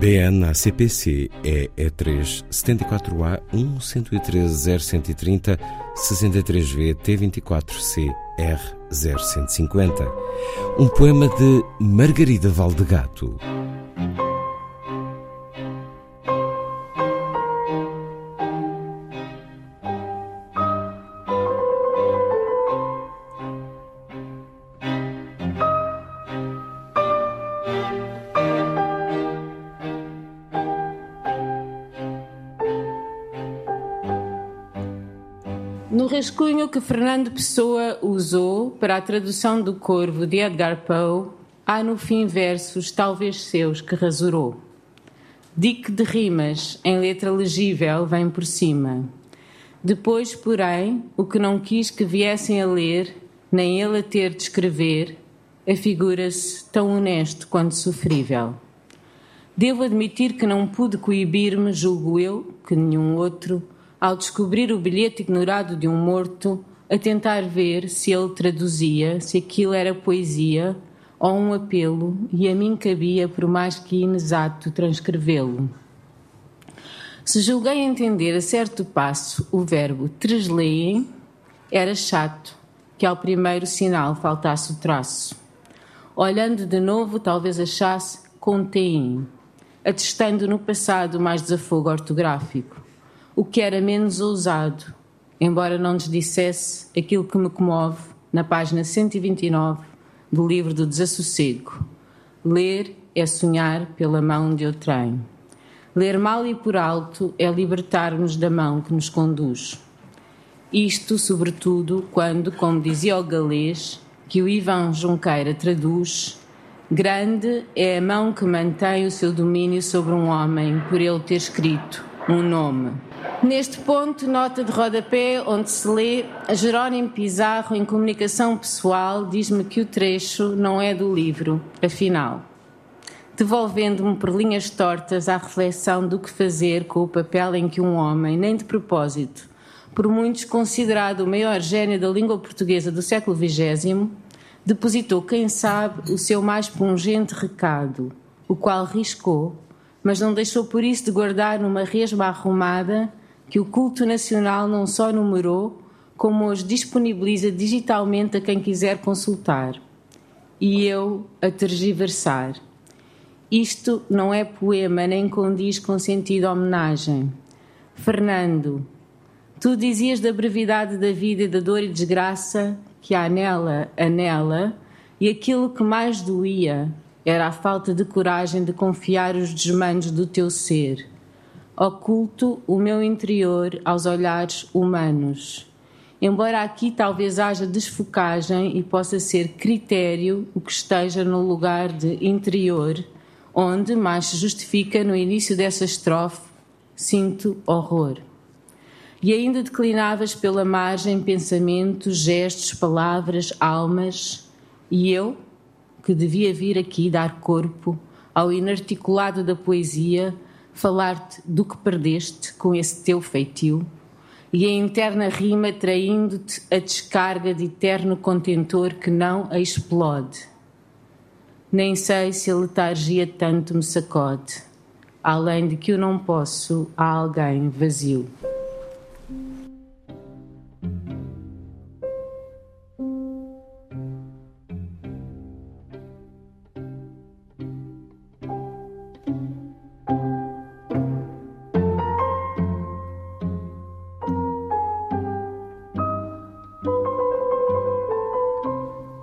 BN ACPC é E3 74A 1 113 0130 63V T24C R 0150. Um poema de Margarida Valdegato. Rascunho que Fernando Pessoa usou para a tradução do Corvo de Edgar Poe, há no fim versos, talvez seus, que rasurou. Dique de rimas, em letra legível, vem por cima. Depois, porém, o que não quis que viessem a ler, nem ele a ter de escrever, afigura-se tão honesto quanto sofrível. Devo admitir que não pude coibir-me, julgo eu, que nenhum outro, ao descobrir o bilhete ignorado de um morto, a tentar ver se ele traduzia, se aquilo era poesia ou um apelo, e a mim cabia, por mais que inexato, transcrevê-lo. Se julguei entender a certo passo o verbo tresleiem, era chato que ao primeiro sinal faltasse o traço. Olhando de novo, talvez achasse conteem, atestando no passado mais desafogo ortográfico o que era menos ousado, embora não nos dissesse aquilo que me comove na página 129 do livro do Desassossego. Ler é sonhar pela mão de outrem. Ler mal e por alto é libertar-nos da mão que nos conduz. Isto, sobretudo, quando, como dizia o galês, que o Ivan Junqueira traduz, grande é a mão que mantém o seu domínio sobre um homem por ele ter escrito um nome. Neste ponto, nota de rodapé, onde se lê Jerónimo Pizarro, em comunicação pessoal, diz-me que o trecho não é do livro, afinal. Devolvendo-me por linhas tortas à reflexão do que fazer com o papel em que um homem, nem de propósito, por muitos considerado o maior gênio da língua portuguesa do século XX, depositou, quem sabe, o seu mais pungente recado, o qual riscou, mas não deixou por isso de guardar numa resma arrumada que o culto nacional não só numerou, como hoje disponibiliza digitalmente a quem quiser consultar. E eu a tergiversar. Isto não é poema nem condiz com sentido homenagem. Fernando, tu dizias da brevidade da vida e da dor e desgraça que há nela, anela, e aquilo que mais doía era a falta de coragem de confiar os desmandos do teu ser oculto o meu interior aos olhares humanos. Embora aqui talvez haja desfocagem e possa ser critério o que esteja no lugar de interior, onde mais se justifica no início dessa estrofe, sinto horror. E ainda declinavas pela margem pensamentos, gestos, palavras, almas, e eu, que devia vir aqui dar corpo ao inarticulado da poesia, falar-te do que perdeste com esse teu feitio, e a interna rima traindo-te a descarga de eterno contentor que não a explode. Nem sei se a letargia tanto me sacode, além de que eu não posso a alguém vazio.